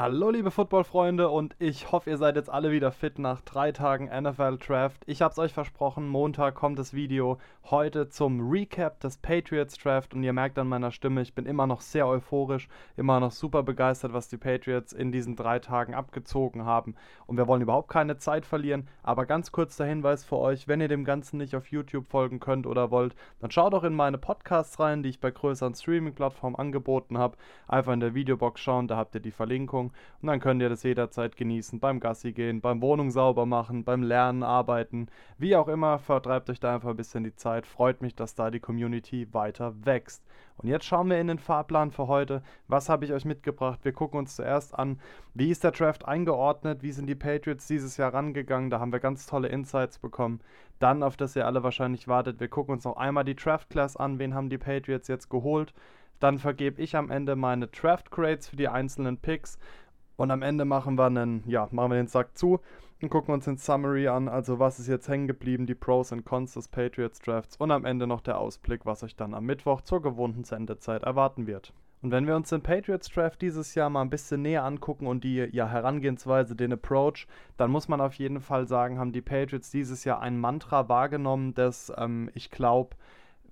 Hallo liebe Footballfreunde und ich hoffe, ihr seid jetzt alle wieder fit nach drei Tagen NFL Draft. Ich habe es euch versprochen, Montag kommt das Video heute zum Recap des Patriots Draft und ihr merkt an meiner Stimme, ich bin immer noch sehr euphorisch, immer noch super begeistert, was die Patriots in diesen drei Tagen abgezogen haben und wir wollen überhaupt keine Zeit verlieren, aber ganz kurz der Hinweis für euch, wenn ihr dem Ganzen nicht auf YouTube folgen könnt oder wollt, dann schaut doch in meine Podcasts rein, die ich bei größeren Streaming-Plattformen angeboten habe. Einfach in der Videobox schauen, da habt ihr die Verlinkung Und dann könnt ihr das jederzeit genießen, beim Gassi gehen, beim Wohnung sauber machen, beim Lernen, Arbeiten, wie auch immer, vertreibt euch da einfach ein bisschen die Zeit. Freut mich, dass da die Community weiter wächst. Und jetzt schauen wir in den Fahrplan für heute. Was habe ich euch mitgebracht? Wir gucken uns zuerst an, wie ist der Draft eingeordnet, wie sind die Patriots dieses Jahr rangegangen. Da haben wir ganz tolle Insights bekommen. Dann, auf das ihr alle wahrscheinlich wartet, wir gucken uns noch einmal die Draft Class an. Wen haben die Patriots jetzt geholt? Dann vergebe ich am Ende meine Draft Grades für die einzelnen Picks. Und am Ende machen wir einen, ja, machen wir den Sack zu und gucken uns den Summary an. Also was ist jetzt hängen geblieben, die Pros und Cons des Patriots Drafts und am Ende noch der Ausblick, was euch dann am Mittwoch zur gewohnten Sendezeit erwarten wird. Und wenn wir uns den Patriots Draft dieses Jahr mal ein bisschen näher angucken und die ja, Herangehensweise, den Approach, dann muss man auf jeden Fall sagen, haben die Patriots dieses Jahr ein Mantra wahrgenommen, das ähm, ich glaube,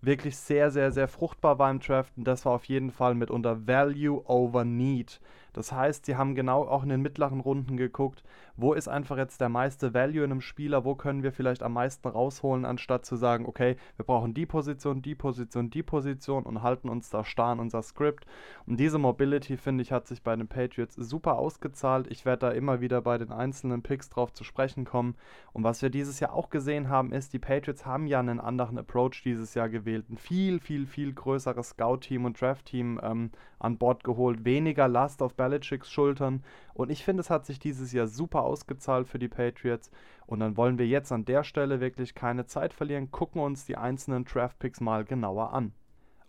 wirklich sehr, sehr, sehr fruchtbar war im Draft und das war auf jeden Fall mitunter Value over Need. Das heißt, sie haben genau auch in den mittleren Runden geguckt, wo ist einfach jetzt der meiste Value in einem Spieler, wo können wir vielleicht am meisten rausholen, anstatt zu sagen, okay, wir brauchen die Position, die Position, die Position und halten uns da starr an unser Skript. Und diese Mobility, finde ich, hat sich bei den Patriots super ausgezahlt. Ich werde da immer wieder bei den einzelnen Picks drauf zu sprechen kommen. Und was wir dieses Jahr auch gesehen haben, ist, die Patriots haben ja einen anderen Approach dieses Jahr gewählt. Ein viel, viel, viel größeres Scout-Team und Draft-Team ähm, an Bord geholt. Weniger Last auf Belichicks Schultern. Und ich finde, es hat sich dieses Jahr super ausgezahlt für die Patriots. Und dann wollen wir jetzt an der Stelle wirklich keine Zeit verlieren, gucken uns die einzelnen Draft-Picks mal genauer an.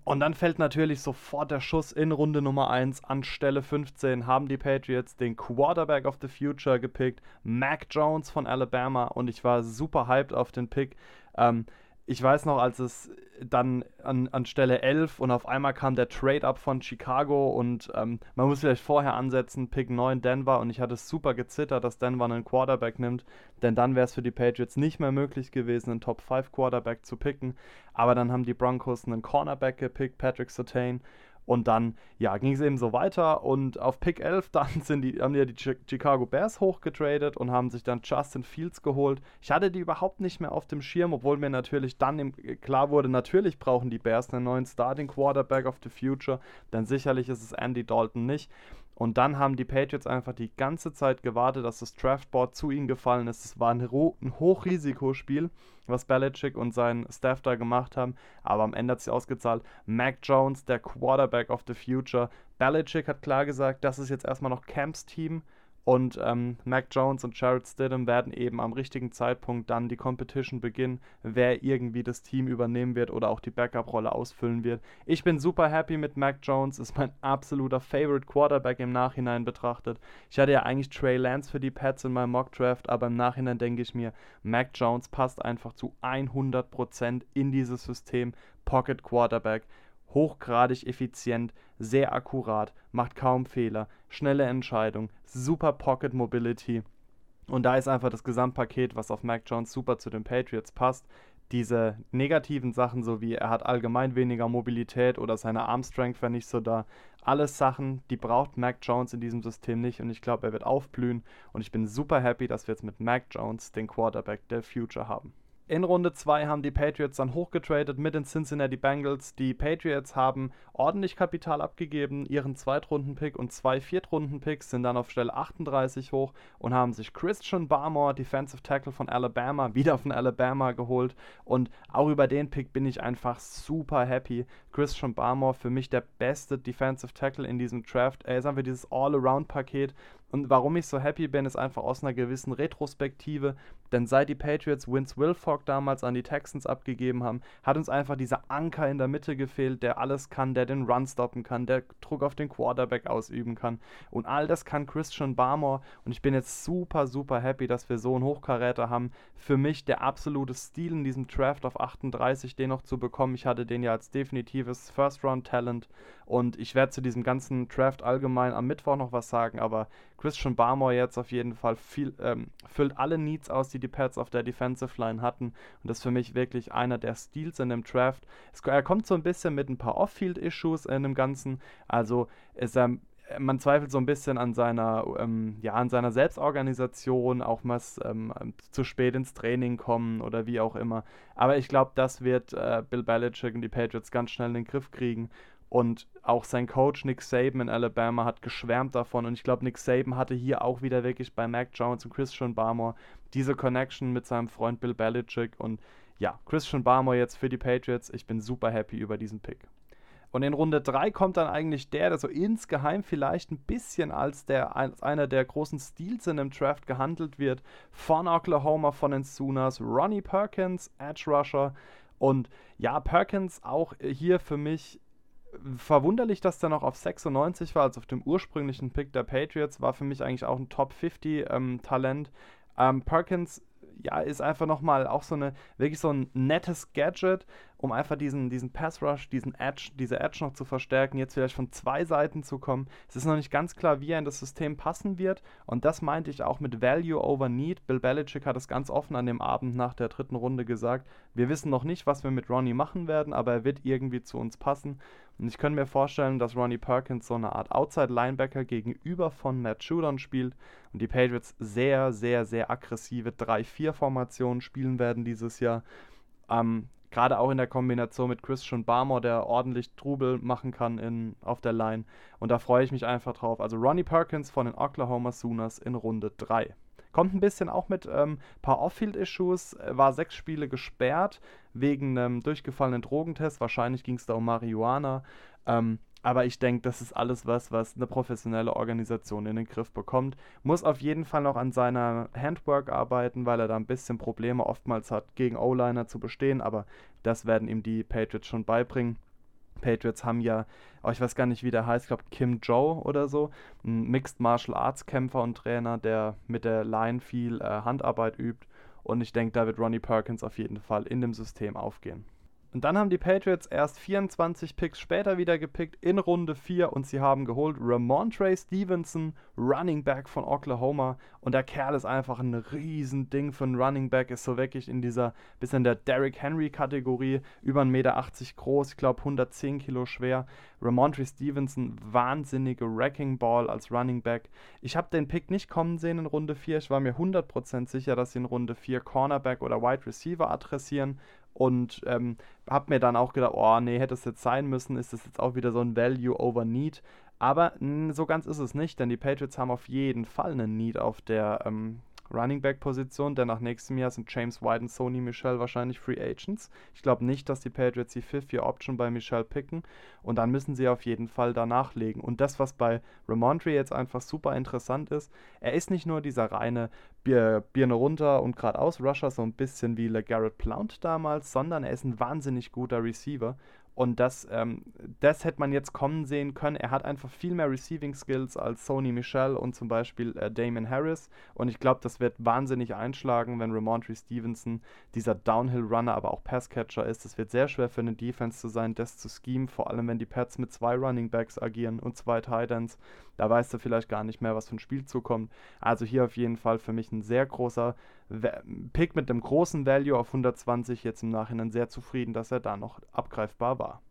Und dann fällt natürlich sofort der Schuss in Runde Nummer 1. An Stelle 15 haben die Patriots den Quarterback of the Future gepickt, Mac Jones von Alabama. Und ich war super hyped auf den Pick. Ähm, ich weiß noch, als es dann an, an Stelle 11 und auf einmal kam der Trade-Up von Chicago und ähm, man muss vielleicht vorher ansetzen, Pick 9 Denver und ich hatte super gezittert, dass Denver einen Quarterback nimmt, denn dann wäre es für die Patriots nicht mehr möglich gewesen, einen Top 5 Quarterback zu picken, aber dann haben die Broncos einen Cornerback gepickt, Patrick Sertain und dann, ja, ging es eben so weiter. Und auf Pick 11 dann sind die, haben ja die Chicago Bears hochgetradet und haben sich dann Justin Fields geholt. Ich hatte die überhaupt nicht mehr auf dem Schirm, obwohl mir natürlich dann im, klar wurde, natürlich brauchen die Bears einen neuen Starting Quarterback of the Future. Denn sicherlich ist es Andy Dalton nicht. Und dann haben die Patriots einfach die ganze Zeit gewartet, dass das Draftboard zu ihnen gefallen ist. Es war ein, ein Hochrisikospiel, was Belichick und sein Staff da gemacht haben. Aber am Ende hat sich ausgezahlt. Mac Jones, der Quarterback of the Future. Belichick hat klar gesagt, das ist jetzt erstmal noch Camps Team. Und ähm, Mac Jones und Jared Stidham werden eben am richtigen Zeitpunkt dann die Competition beginnen, wer irgendwie das Team übernehmen wird oder auch die Backup-Rolle ausfüllen wird. Ich bin super happy mit Mac Jones, ist mein absoluter Favorite Quarterback im Nachhinein betrachtet. Ich hatte ja eigentlich Trey Lance für die Pets in meinem Mock Draft, aber im Nachhinein denke ich mir, Mac Jones passt einfach zu 100% in dieses System. Pocket Quarterback hochgradig effizient, sehr akkurat, macht kaum Fehler, schnelle Entscheidung, super Pocket Mobility. Und da ist einfach das Gesamtpaket, was auf Mac Jones super zu den Patriots passt. Diese negativen Sachen, so wie er hat allgemein weniger Mobilität oder seine Armstrength wäre nicht so da. Alles Sachen, die braucht Mac Jones in diesem System nicht und ich glaube, er wird aufblühen. Und ich bin super happy, dass wir jetzt mit Mac Jones den Quarterback der Future haben. In Runde 2 haben die Patriots dann hochgetradet mit den Cincinnati Bengals. Die Patriots haben ordentlich Kapital abgegeben, ihren Zweitrunden-Pick und zwei Viertrunden-Picks sind dann auf Stelle 38 hoch und haben sich Christian Barmore, Defensive Tackle von Alabama, wieder von Alabama geholt. Und auch über den Pick bin ich einfach super happy. Christian Barmore für mich der beste Defensive Tackle in diesem Draft. Er ist einfach dieses All-Around-Paket. Und warum ich so happy bin, ist einfach aus einer gewissen Retrospektive. Denn seit die Patriots Vince Wilfork damals an die Texans abgegeben haben, hat uns einfach dieser Anker in der Mitte gefehlt, der alles kann, der den Run stoppen kann, der Druck auf den Quarterback ausüben kann. Und all das kann Christian Barmore. Und ich bin jetzt super, super happy, dass wir so einen Hochkaräter haben. Für mich der absolute Stil in diesem Draft auf 38, den noch zu bekommen. Ich hatte den ja als definitives First-Round-Talent. Und ich werde zu diesem ganzen Draft allgemein am Mittwoch noch was sagen, aber Christian Barmore jetzt auf jeden Fall viel, ähm, füllt alle Needs aus, die die Pets auf der Defensive Line hatten. Und das ist für mich wirklich einer der Steals in dem Draft. Es, er kommt so ein bisschen mit ein paar Off-Field-Issues in dem Ganzen. Also ist er man zweifelt so ein bisschen an seiner, ähm, ja, an seiner Selbstorganisation, auch mal ähm, zu spät ins Training kommen oder wie auch immer. Aber ich glaube, das wird äh, Bill Belichick und die Patriots ganz schnell in den Griff kriegen. Und auch sein Coach Nick Saban in Alabama hat geschwärmt davon. Und ich glaube, Nick Saban hatte hier auch wieder wirklich bei Mac Jones und Christian Barmore diese Connection mit seinem Freund Bill Belichick. Und ja, Christian Barmore jetzt für die Patriots. Ich bin super happy über diesen Pick. Und in Runde 3 kommt dann eigentlich der, der so insgeheim vielleicht ein bisschen als, der, als einer der großen Steals in dem Draft gehandelt wird. Von Oklahoma, von den Sooners, Ronnie Perkins, Edge Rusher. Und ja, Perkins auch hier für mich verwunderlich, dass der noch auf 96 war, also auf dem ursprünglichen Pick der Patriots, war für mich eigentlich auch ein Top 50 ähm, Talent. Ähm, Perkins ja, ist einfach nochmal auch so eine, wirklich so ein nettes Gadget, um einfach diesen, diesen Pass Rush, diesen Edge, diese Edge noch zu verstärken, jetzt vielleicht von zwei Seiten zu kommen. Es ist noch nicht ganz klar, wie er in das System passen wird. Und das meinte ich auch mit Value over Need. Bill Belichick hat es ganz offen an dem Abend nach der dritten Runde gesagt. Wir wissen noch nicht, was wir mit Ronnie machen werden, aber er wird irgendwie zu uns passen. Und ich könnte mir vorstellen, dass Ronnie Perkins so eine Art Outside-Linebacker gegenüber von Matt Judon spielt und die Patriots sehr, sehr, sehr aggressive 3-4-Formationen spielen werden dieses Jahr. Ähm, Gerade auch in der Kombination mit Christian Barmore, der ordentlich Trubel machen kann in, auf der Line. Und da freue ich mich einfach drauf. Also Ronnie Perkins von den Oklahoma Sooners in Runde 3. Kommt ein bisschen auch mit ein ähm, paar Off-Field-Issues, war sechs Spiele gesperrt wegen einem durchgefallenen Drogentest. Wahrscheinlich ging es da um Marihuana. Ähm, aber ich denke, das ist alles was, was eine professionelle Organisation in den Griff bekommt. Muss auf jeden Fall noch an seiner Handwork arbeiten, weil er da ein bisschen Probleme oftmals hat, gegen O-Liner zu bestehen. Aber das werden ihm die Patriots schon beibringen. Patriots haben ja, oh, ich weiß gar nicht, wie der heißt, ich glaube Kim Joe oder so, ein Mixed Martial Arts Kämpfer und Trainer, der mit der Line viel äh, Handarbeit übt. Und ich denke, da wird Ronnie Perkins auf jeden Fall in dem System aufgehen. Und dann haben die Patriots erst 24 Picks später wieder gepickt in Runde 4 und sie haben geholt Ramontre Stevenson, Running Back von Oklahoma. Und der Kerl ist einfach ein Riesending für einen Running Back, ist so wirklich in dieser bisschen der Derrick Henry Kategorie, über 1,80 Meter groß, ich glaube 110 Kilo schwer. Ramontre Stevenson, wahnsinnige Wrecking Ball als Running Back. Ich habe den Pick nicht kommen sehen in Runde 4. Ich war mir 100% sicher, dass sie in Runde 4 Cornerback oder Wide Receiver adressieren und ähm, habe mir dann auch gedacht, oh nee, hätte es jetzt sein müssen, ist das jetzt auch wieder so ein Value over Need. Aber mh, so ganz ist es nicht, denn die Patriots haben auf jeden Fall einen Need auf der ähm, Running Back Position, denn nach nächstem Jahr sind James White und Sony Michel wahrscheinlich Free Agents. Ich glaube nicht, dass die Patriots die Fifth Year Option bei Michel picken und dann müssen sie auf jeden Fall danach legen. Und das, was bei Ramondre jetzt einfach super interessant ist, er ist nicht nur dieser reine Bier, Birne runter und geradeaus Rusher, so ein bisschen wie LeGarrette Plount damals, sondern er ist ein wahnsinnig guter Receiver und das, ähm, das hätte man jetzt kommen sehen können. Er hat einfach viel mehr Receiving Skills als Sony Michel und zum Beispiel äh, Damon Harris. Und ich glaube, das wird wahnsinnig einschlagen, wenn Ramondre Stevenson dieser Downhill-Runner, aber auch Passcatcher ist. Es wird sehr schwer für eine Defense zu sein, das zu schemen, vor allem wenn die Pats mit zwei Running Backs agieren und zwei Titans. Da weißt du vielleicht gar nicht mehr, was für ein Spiel zukommt. Also hier auf jeden Fall für mich ein sehr großer Pick mit einem großen Value auf 120. Jetzt im Nachhinein sehr zufrieden, dass er da noch abgreifbar war.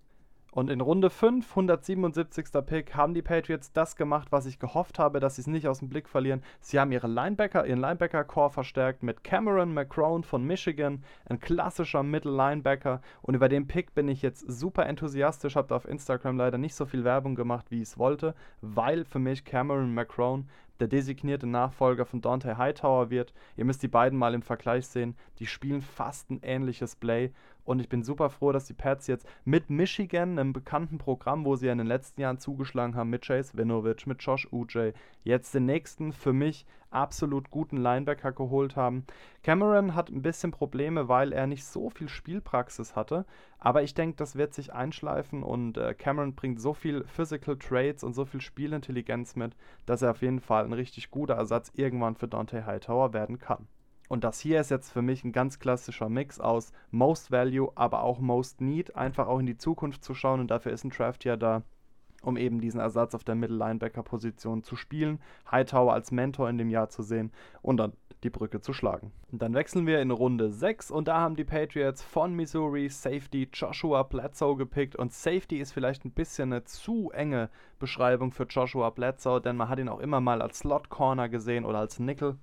Und in Runde 5, 177. Pick, haben die Patriots das gemacht, was ich gehofft habe, dass sie es nicht aus dem Blick verlieren. Sie haben ihre Linebacker, ihren Linebacker-Core verstärkt mit Cameron McCrone von Michigan, ein klassischer Middle-Linebacker. Und über den Pick bin ich jetzt super enthusiastisch, habe auf Instagram leider nicht so viel Werbung gemacht, wie ich es wollte, weil für mich Cameron McCrone der designierte Nachfolger von Dante Hightower wird. Ihr müsst die beiden mal im Vergleich sehen. Die spielen fast ein ähnliches Play. Und ich bin super froh, dass die Pats jetzt mit Michigan, einem bekannten Programm, wo sie ja in den letzten Jahren zugeschlagen haben, mit Chase Winovich, mit Josh Uj, jetzt den nächsten für mich absolut guten Linebacker geholt haben. Cameron hat ein bisschen Probleme, weil er nicht so viel Spielpraxis hatte. Aber ich denke, das wird sich einschleifen und äh, Cameron bringt so viel Physical Traits und so viel Spielintelligenz mit, dass er auf jeden Fall ein richtig guter Ersatz irgendwann für Dante Hightower werden kann. Und das hier ist jetzt für mich ein ganz klassischer Mix aus Most Value, aber auch Most Need, einfach auch in die Zukunft zu schauen und dafür ist ein Draft ja da. Um eben diesen Ersatz auf der Middle-Linebacker-Position zu spielen, Hightower als Mentor in dem Jahr zu sehen und dann die Brücke zu schlagen. Und dann wechseln wir in Runde 6 und da haben die Patriots von Missouri Safety Joshua Bledsoe gepickt und Safety ist vielleicht ein bisschen eine zu enge Beschreibung für Joshua Bledsoe, denn man hat ihn auch immer mal als Slot Corner gesehen oder als Nickel.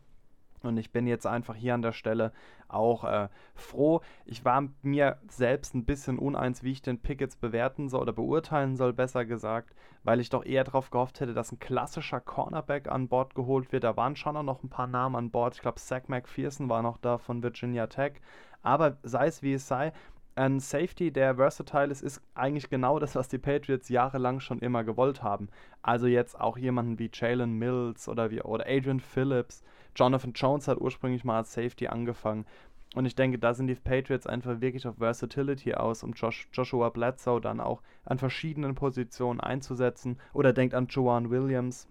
Und ich bin jetzt einfach hier an der Stelle auch äh, froh. Ich war mir selbst ein bisschen uneins, wie ich den Pick jetzt bewerten soll oder beurteilen soll, besser gesagt, weil ich doch eher darauf gehofft hätte, dass ein klassischer Cornerback an Bord geholt wird. Da waren schon noch ein paar Namen an Bord. Ich glaube, Zach McPherson war noch da von Virginia Tech. Aber sei es wie es sei, ein Safety, der versatile ist, ist eigentlich genau das, was die Patriots jahrelang schon immer gewollt haben. Also jetzt auch jemanden wie Jalen Mills oder, wie, oder Adrian Phillips. Jonathan Jones hat ursprünglich mal als Safety angefangen. Und ich denke, da sind die Patriots einfach wirklich auf Versatility aus, um Josh, Joshua Bledsoe dann auch an verschiedenen Positionen einzusetzen. Oder denkt an Joan Williams,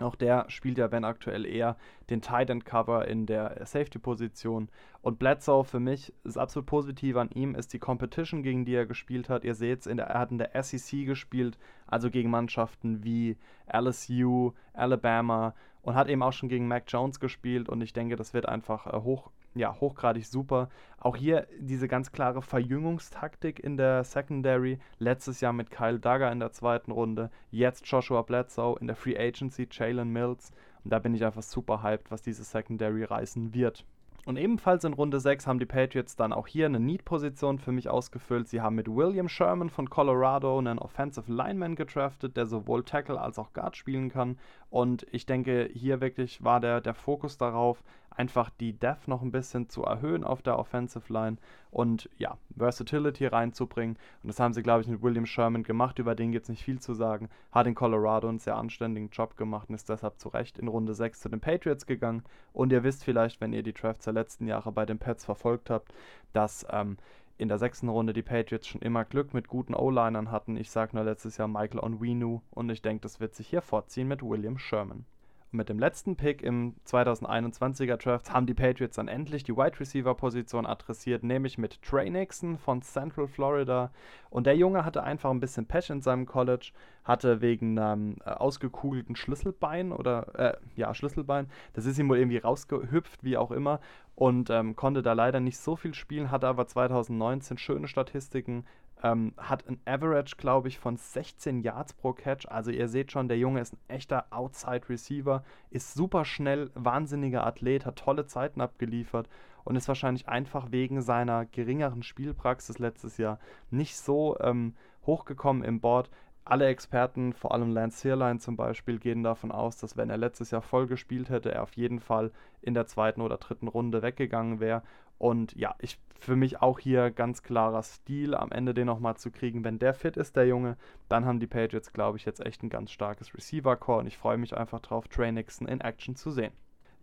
auch der spielt ja, wenn aktuell eher, den Tight End Cover in der Safety-Position. Und Bledsoe für mich ist absolut positiv an ihm, ist die Competition, gegen die er gespielt hat. Ihr seht es, er hat in der SEC gespielt, also gegen Mannschaften wie LSU, Alabama und hat eben auch schon gegen Mac Jones gespielt. Und ich denke, das wird einfach äh, hoch ja, hochgradig super. Auch hier diese ganz klare Verjüngungstaktik in der Secondary. Letztes Jahr mit Kyle Duggar in der zweiten Runde. Jetzt Joshua Bledsoe in der Free Agency, Jalen Mills. Und da bin ich einfach super hyped, was diese Secondary reißen wird. Und ebenfalls in Runde 6 haben die Patriots dann auch hier eine Need-Position für mich ausgefüllt. Sie haben mit William Sherman von Colorado einen Offensive Lineman gedraftet, der sowohl Tackle als auch Guard spielen kann. Und ich denke, hier wirklich war der, der Fokus darauf, einfach die Depth noch ein bisschen zu erhöhen auf der Offensive Line und ja, Versatility reinzubringen. Und das haben sie, glaube ich, mit William Sherman gemacht. Über den gibt es nicht viel zu sagen. Hat in Colorado einen sehr anständigen Job gemacht und ist deshalb zu Recht in Runde 6 zu den Patriots gegangen. Und ihr wisst vielleicht, wenn ihr die Drafts der letzten Jahre bei den Pets verfolgt habt, dass ähm, in der sechsten Runde die Patriots schon immer Glück mit guten O-Linern hatten. Ich sage nur letztes Jahr Michael Onwenu und ich denke, das wird sich hier fortziehen mit William Sherman. Mit dem letzten Pick im 2021er Draft haben die Patriots dann endlich die Wide Receiver Position adressiert, nämlich mit Trey Nixon von Central Florida. Und der Junge hatte einfach ein bisschen Pech in seinem College, hatte wegen einem äh, ausgekugelten Schlüsselbein oder, äh, ja, Schlüsselbein, das ist ihm wohl irgendwie rausgehüpft, wie auch immer, und ähm, konnte da leider nicht so viel spielen, hatte aber 2019 schöne Statistiken, ähm, hat ein Average, glaube ich, von 16 Yards pro Catch. Also ihr seht schon, der Junge ist ein echter Outside Receiver, ist super schnell, wahnsinniger Athlet, hat tolle Zeiten abgeliefert und ist wahrscheinlich einfach wegen seiner geringeren Spielpraxis letztes Jahr nicht so ähm, hochgekommen im Board. Alle Experten, vor allem Lance Searline zum Beispiel, gehen davon aus, dass wenn er letztes Jahr voll gespielt hätte, er auf jeden Fall in der zweiten oder dritten Runde weggegangen wäre. Und ja, ich für mich auch hier ganz klarer Stil, am Ende den nochmal zu kriegen. Wenn der fit ist, der Junge, dann haben die Patriots, glaube ich, jetzt echt ein ganz starkes Receiver-Core und ich freue mich einfach drauf, Trey Nixon in Action zu sehen.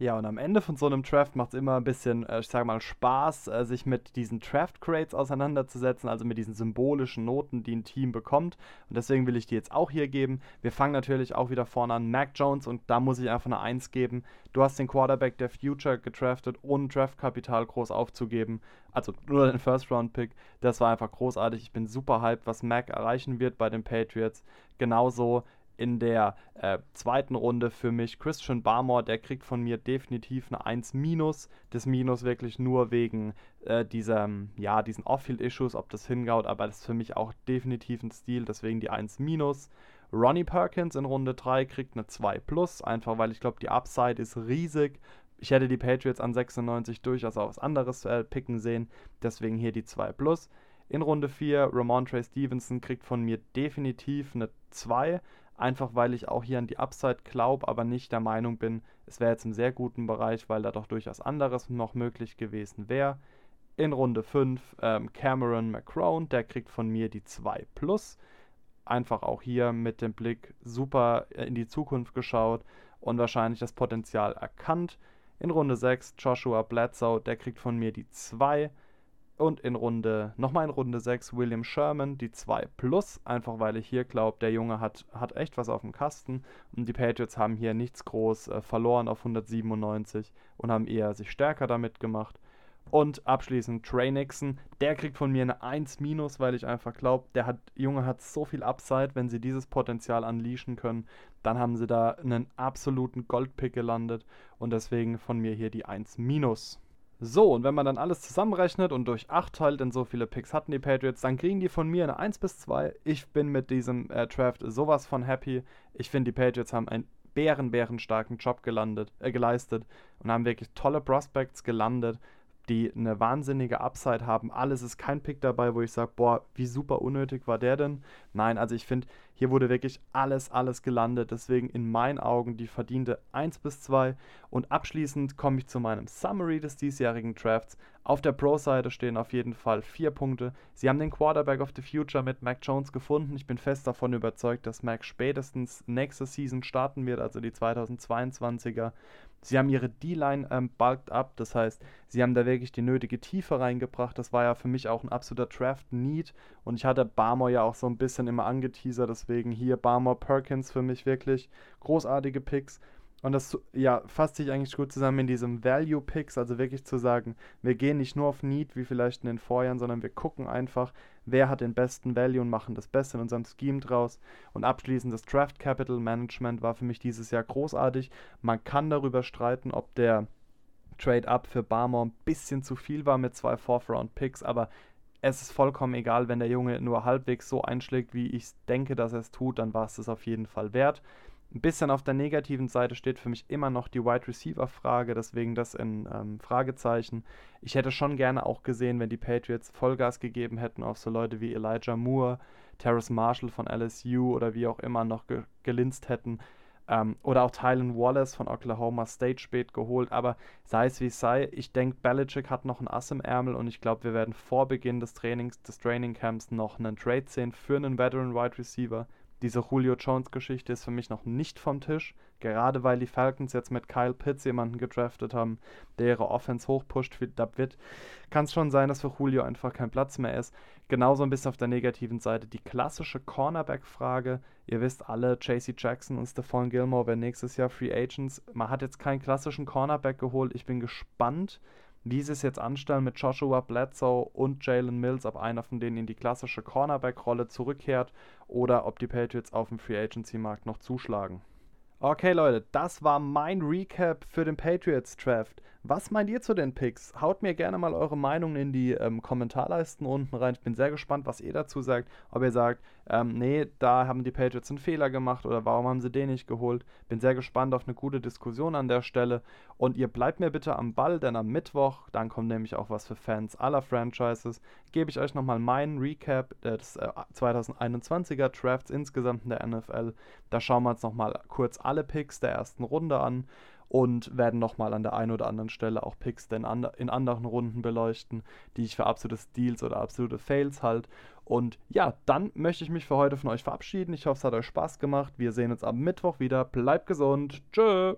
Ja, und am Ende von so einem Draft macht es immer ein bisschen, äh, ich sage mal, Spaß, äh, sich mit diesen Draft-Crates auseinanderzusetzen, also mit diesen symbolischen Noten, die ein Team bekommt. Und deswegen will ich die jetzt auch hier geben. Wir fangen natürlich auch wieder vorne an. Mac Jones, und da muss ich einfach eine 1 geben. Du hast den Quarterback der Future gedraftet, ohne Draftkapital groß aufzugeben. Also nur den First-Round-Pick. Das war einfach großartig. Ich bin super hyped, was Mac erreichen wird bei den Patriots. Genauso in der äh, zweiten Runde für mich Christian Barmore, der kriegt von mir definitiv eine 1 minus. Das Minus wirklich nur wegen äh, diesem, ja, diesen Off-Field-Issues, ob das hingaut, aber das ist für mich auch definitiv ein Stil, deswegen die 1 minus. Ronnie Perkins in Runde 3 kriegt eine 2 plus, einfach weil ich glaube, die Upside ist riesig. Ich hätte die Patriots an 96 durchaus auch was anderes äh, picken sehen, deswegen hier die 2 plus. In Runde 4 Ramon Trey Stevenson kriegt von mir definitiv eine 2, einfach weil ich auch hier an die Upside glaube, aber nicht der Meinung bin, es wäre jetzt im sehr guten Bereich, weil da doch durchaus anderes noch möglich gewesen wäre. In Runde 5 ähm, Cameron McCrone, der kriegt von mir die 2 Plus. Einfach auch hier mit dem Blick super in die Zukunft geschaut und wahrscheinlich das Potenzial erkannt. In Runde 6 Joshua Bledsoe, der kriegt von mir die 2 und in Runde, nochmal in Runde 6 William Sherman, die 2 plus, einfach weil ich hier glaube, der Junge hat, hat echt was auf dem Kasten. Und die Patriots haben hier nichts groß äh, verloren auf 197 und haben eher sich stärker damit gemacht. Und abschließend Trey Nixon, der kriegt von mir eine 1 weil ich einfach glaube, der hat, Junge hat so viel Upside, wenn sie dieses Potenzial unleashen können, dann haben sie da einen absoluten Goldpick gelandet und deswegen von mir hier die 1 So, und wenn man dann alles zusammenrechnet und durch 8 teilt, denn so viele Picks hatten die Patriots, dann kriegen die von mir eine 1 bis 2. Ich bin mit diesem äh, Draft sowas von happy. Ich finde, die Patriots haben einen bären, bären starken Job gelandet, äh, geleistet und haben wirklich tolle Prospects gelandet die eine wahnsinnige Upside haben. Alles ist kein Pick dabei, wo ich sage, boah, wie super unnötig war der denn? Nein, also ich finde, hier wurde wirklich alles, alles gelandet. Deswegen in meinen Augen die verdiente 1 bis 2. Und abschließend komme ich zu meinem Summary des diesjährigen Drafts. Auf der Pro-Seite stehen auf jeden Fall vier Punkte. Sie haben den Quarterback of the Future mit Mac Jones gefunden. Ich bin fest davon überzeugt, dass Mac spätestens nächste Season starten wird, also die 2022er. Sie haben ihre D-Line ähm, bulked up, das heißt, sie haben da wirklich die nötige Tiefe reingebracht. Das war ja für mich auch ein absoluter Draft-Need und ich hatte Barmore ja auch so ein bisschen immer angeteasert, deswegen hier Barmore Perkins für mich wirklich großartige Picks. Und das ja, fasst sich eigentlich gut zusammen in diesem Value Picks, also wirklich zu sagen, wir gehen nicht nur auf Need wie vielleicht in den Vorjahren, sondern wir gucken einfach, wer hat den besten Value und machen das Beste in unserem Scheme draus. Und abschließend das Draft Capital Management war für mich dieses Jahr großartig. Man kann darüber streiten, ob der Trade-up für Barmore ein bisschen zu viel war mit zwei Fourth-Round-Picks, aber es ist vollkommen egal, wenn der Junge nur halbwegs so einschlägt, wie ich denke, dass er es tut, dann war es das auf jeden Fall wert. Ein bisschen auf der negativen Seite steht für mich immer noch die Wide Receiver Frage, deswegen das in ähm, Fragezeichen. Ich hätte schon gerne auch gesehen, wenn die Patriots Vollgas gegeben hätten auf so Leute wie Elijah Moore, Terrace Marshall von LSU oder wie auch immer noch ge gelinst hätten. Ähm, oder auch Tylen Wallace von Oklahoma State spät geholt. Aber sei es wie es sei, ich denke, Belichick hat noch ein Ass im Ärmel und ich glaube, wir werden vor Beginn des Trainings, des Training Camps noch einen Trade sehen für einen Veteran Wide Receiver diese Julio Jones-Geschichte ist für mich noch nicht vom Tisch, gerade weil die Falcons jetzt mit Kyle Pitts jemanden gedraftet haben, der ihre Offense hochpusht. Da wird, kann es schon sein, dass für Julio einfach kein Platz mehr ist. Genauso ein bisschen auf der negativen Seite die klassische Cornerback-Frage. Ihr wisst alle, JC Jackson und Stephon Gilmore werden nächstes Jahr Free Agents. Man hat jetzt keinen klassischen Cornerback geholt. Ich bin gespannt, wie es jetzt anstellen mit Joshua Bledsoe und Jalen Mills, ob einer von denen in die klassische Cornerback-Rolle zurückkehrt oder ob die Patriots auf dem Free Agency-Markt noch zuschlagen. Okay, Leute, das war mein Recap für den Patriots Draft. Was meint ihr zu den Picks? Haut mir gerne mal eure Meinung in die ähm, Kommentarleisten unten rein. Ich bin sehr gespannt, was ihr dazu sagt. Ob ihr sagt, ähm, nee, da haben die Patriots einen Fehler gemacht oder warum haben sie den nicht geholt. Bin sehr gespannt auf eine gute Diskussion an der Stelle. Und ihr bleibt mir bitte am Ball, denn am Mittwoch, dann kommt nämlich auch was für Fans aller Franchises, gebe ich euch nochmal meinen Recap des äh, 2021er Drafts insgesamt in der NFL. Da schauen wir uns nochmal kurz alle Picks der ersten Runde an und werden nochmal an der einen oder anderen Stelle auch Picks in, in anderen Runden beleuchten, die ich für absolute Steals oder absolute Fails halt. Und ja, dann möchte ich mich für heute von euch verabschieden. Ich hoffe, es hat euch Spaß gemacht. Wir sehen uns am Mittwoch wieder. Bleibt gesund. Tschö.